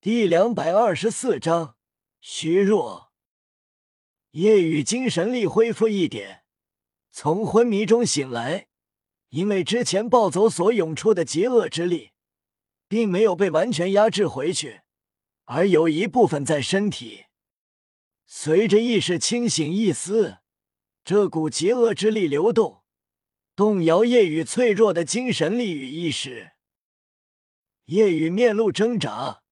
第两百二十四章虚弱。夜雨精神力恢复一点，从昏迷中醒来。因为之前暴走所涌出的极恶之力，并没有被完全压制回去，而有一部分在身体。随着意识清醒一丝，这股极恶之力流动，动摇夜雨脆弱的精神力与意识。夜雨面露挣扎。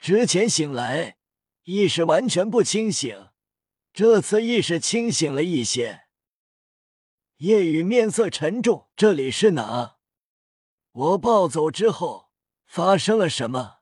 之前醒来，意识完全不清醒，这次意识清醒了一些。夜雨面色沉重：“这里是哪？我暴走之后发生了什么？”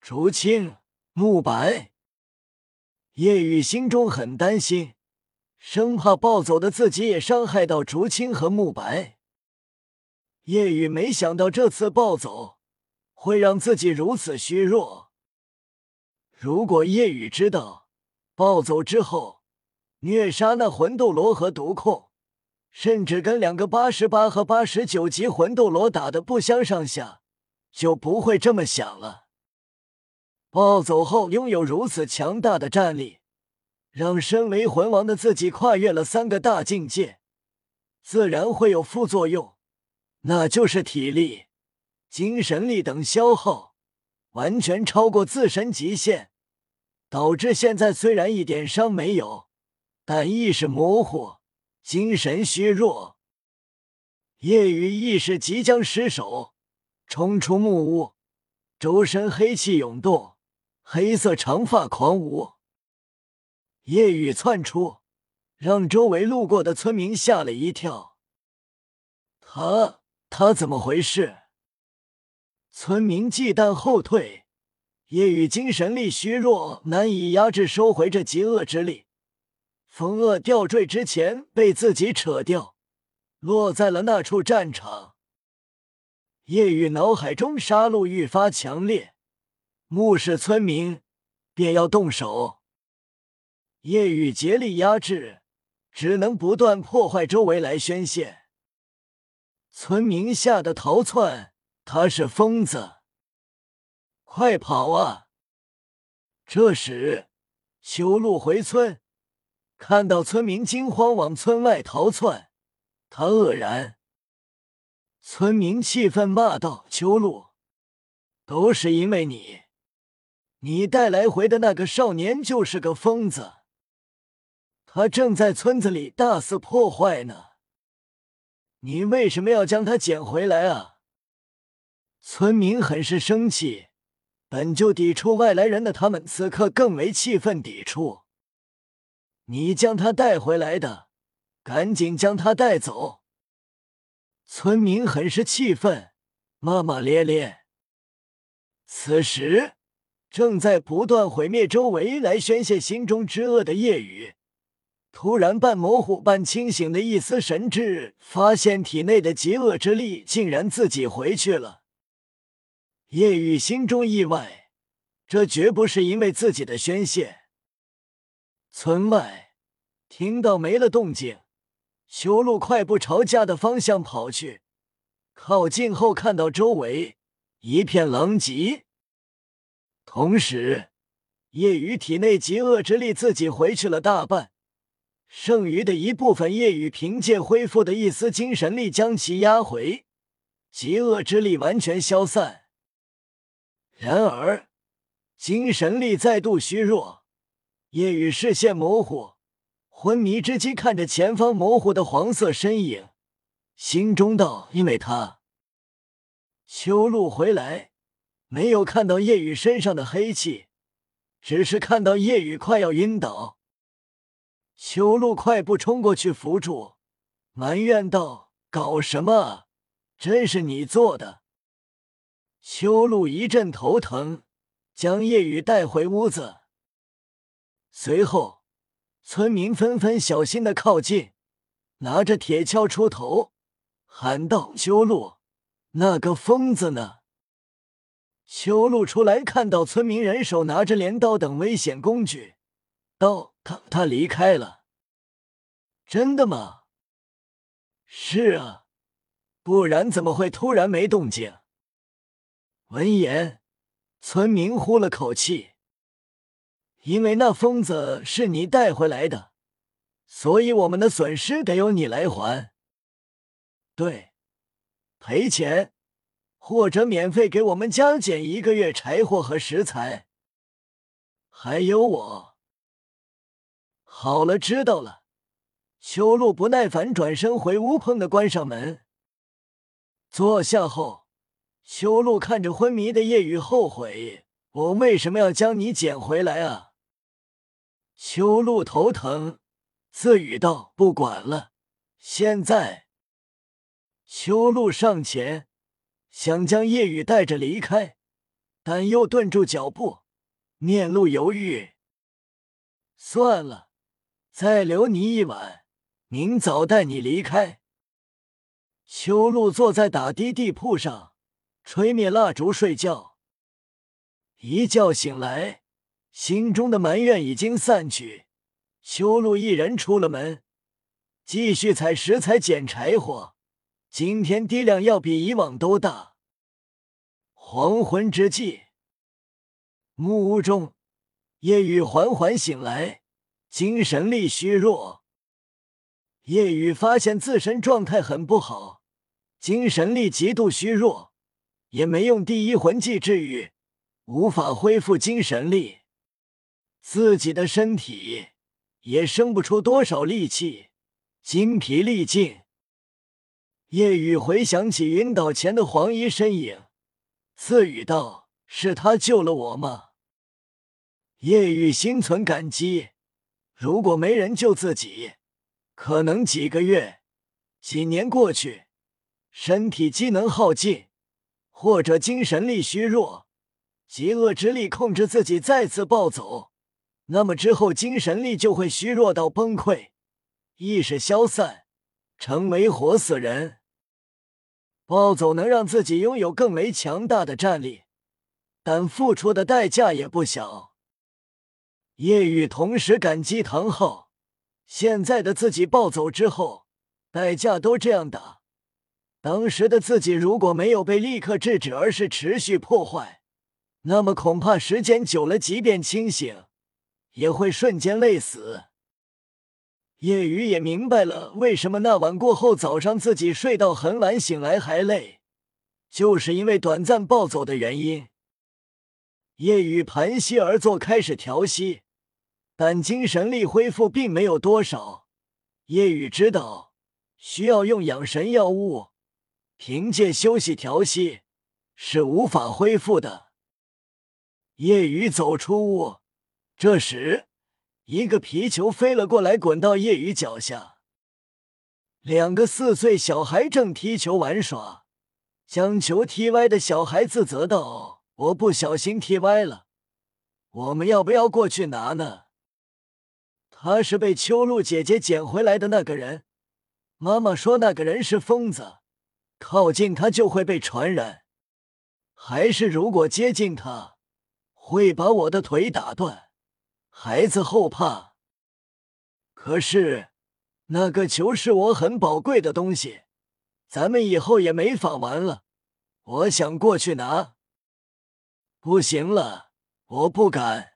竹青、慕白，夜雨心中很担心，生怕暴走的自己也伤害到竹青和慕白。夜雨没想到这次暴走会让自己如此虚弱。如果夜雨知道暴走之后虐杀那魂斗罗和毒控，甚至跟两个八十八和八十九级魂斗罗打的不相上下，就不会这么想了。暴走后拥有如此强大的战力，让身为魂王的自己跨越了三个大境界，自然会有副作用，那就是体力、精神力等消耗。完全超过自身极限，导致现在虽然一点伤没有，但意识模糊，精神虚弱。夜雨意识即将失守，冲出木屋，周身黑气涌动，黑色长发狂舞。夜雨窜出，让周围路过的村民吓了一跳。他他怎么回事？村民忌惮后退，夜雨精神力虚弱，难以压制收回这极恶之力。风恶吊坠之前被自己扯掉，落在了那处战场。夜雨脑海中杀戮愈发强烈，目视村民便要动手。夜雨竭力压制，只能不断破坏周围来宣泄。村民吓得逃窜。他是疯子，快跑啊！这时，修路回村，看到村民惊慌往村外逃窜，他愕然。村民气愤骂道：“修路，都是因为你，你带来回的那个少年就是个疯子，他正在村子里大肆破坏呢。你为什么要将他捡回来啊？”村民很是生气，本就抵触外来人的他们，此刻更为气愤抵触。你将他带回来的，赶紧将他带走！村民很是气愤，骂骂咧咧。此时，正在不断毁灭周围来宣泄心中之恶的夜雨，突然半模糊半清醒的一丝神智，发现体内的极恶之力竟然自己回去了。叶雨心中意外，这绝不是因为自己的宣泄。村外听到没了动静，修路快步朝家的方向跑去。靠近后，看到周围一片狼藉，同时叶雨体内极恶之力自己回去了大半，剩余的一部分叶雨凭借恢复的一丝精神力将其压回，极恶之力完全消散。然而，精神力再度虚弱，夜雨视线模糊，昏迷之际看着前方模糊的黄色身影，心中道：“因为他。”修路回来，没有看到夜雨身上的黑气，只是看到夜雨快要晕倒。修路快步冲过去扶住，埋怨道：“搞什么？真是你做的！”修路一阵头疼，将夜雨带回屋子。随后，村民纷纷小心的靠近，拿着铁锹出头，喊道：“修路，那个疯子呢？”修路出来，看到村民人手拿着镰刀等危险工具，道：“他他离开了。”“真的吗？”“是啊，不然怎么会突然没动静？”闻言，村民呼了口气，因为那疯子是你带回来的，所以我们的损失得由你来还。对，赔钱，或者免费给我们加减一个月柴火和食材。还有我。好了，知道了。修路不耐烦，转身回屋，砰的关上门。坐下后，修路看着昏迷的夜雨，后悔：我为什么要将你捡回来啊？修路头疼，自语道：“不管了，现在。”修路上前，想将夜雨带着离开，但又顿住脚步，面露犹豫。算了，再留你一晚。明早带你离开。秋露坐在打的地铺上，吹灭蜡烛睡觉。一觉醒来，心中的埋怨已经散去。修路一人出了门，继续采食材、捡柴火。今天滴量要比以往都大。黄昏之际，木屋中，夜雨缓缓醒来，精神力虚弱。夜雨发现自身状态很不好，精神力极度虚弱，也没用第一魂技治愈，无法恢复精神力，自己的身体也生不出多少力气，精疲力尽。夜雨回想起晕倒前的黄衣身影，自语道：“是他救了我吗？”夜雨心存感激，如果没人救自己。可能几个月、几年过去，身体机能耗尽，或者精神力虚弱，极恶之力控制自己再次暴走，那么之后精神力就会虚弱到崩溃，意识消散，成为活死人。暴走能让自己拥有更为强大的战力，但付出的代价也不小。夜雨同时感激唐昊。现在的自己暴走之后，代价都这样大。当时的自己如果没有被立刻制止，而是持续破坏，那么恐怕时间久了，即便清醒，也会瞬间累死。夜雨也明白了为什么那晚过后，早上自己睡到很晚，醒来还累，就是因为短暂暴走的原因。夜雨盘膝而坐，开始调息。但精神力恢复并没有多少。夜雨知道需要用养神药物，凭借休息调息是无法恢复的。叶雨走出屋，这时一个皮球飞了过来，滚到叶雨脚下。两个四岁小孩正踢球玩耍，将球踢歪的小孩自责道：“我不小心踢歪了，我们要不要过去拿呢？”他是被秋露姐姐捡回来的那个人。妈妈说那个人是疯子，靠近他就会被传染。还是如果接近他，会把我的腿打断。孩子后怕。可是那个球是我很宝贵的东西，咱们以后也没法玩了。我想过去拿，不行了，我不敢。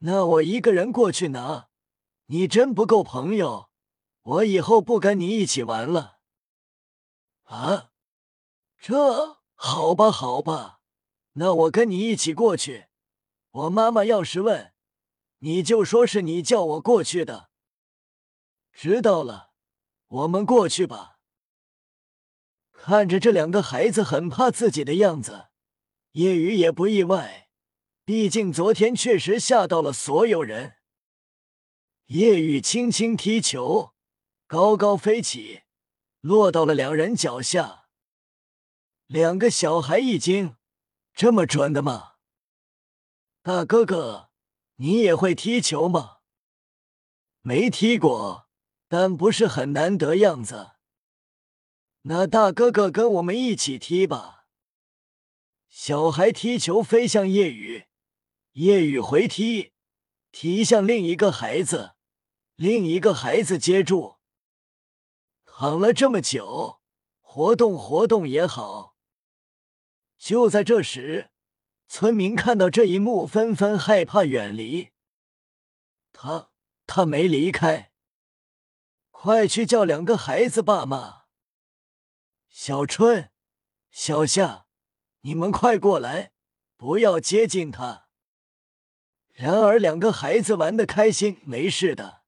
那我一个人过去拿，你真不够朋友，我以后不跟你一起玩了。啊，这好吧，好吧，那我跟你一起过去。我妈妈要是问，你就说是你叫我过去的。知道了，我们过去吧。看着这两个孩子很怕自己的样子，叶雨也不意外。毕竟昨天确实吓到了所有人。夜雨轻轻踢球，高高飞起，落到了两人脚下。两个小孩一惊：“这么准的吗？”大哥哥，你也会踢球吗？没踢过，但不是很难得样子。那大哥哥跟我们一起踢吧。小孩踢球飞向夜雨。夜雨回踢，踢向另一个孩子，另一个孩子接住。躺了这么久，活动活动也好。就在这时，村民看到这一幕，纷纷害怕远离。他他没离开，快去叫两个孩子爸妈。小春、小夏，你们快过来，不要接近他。然而，两个孩子玩的开心，没事的。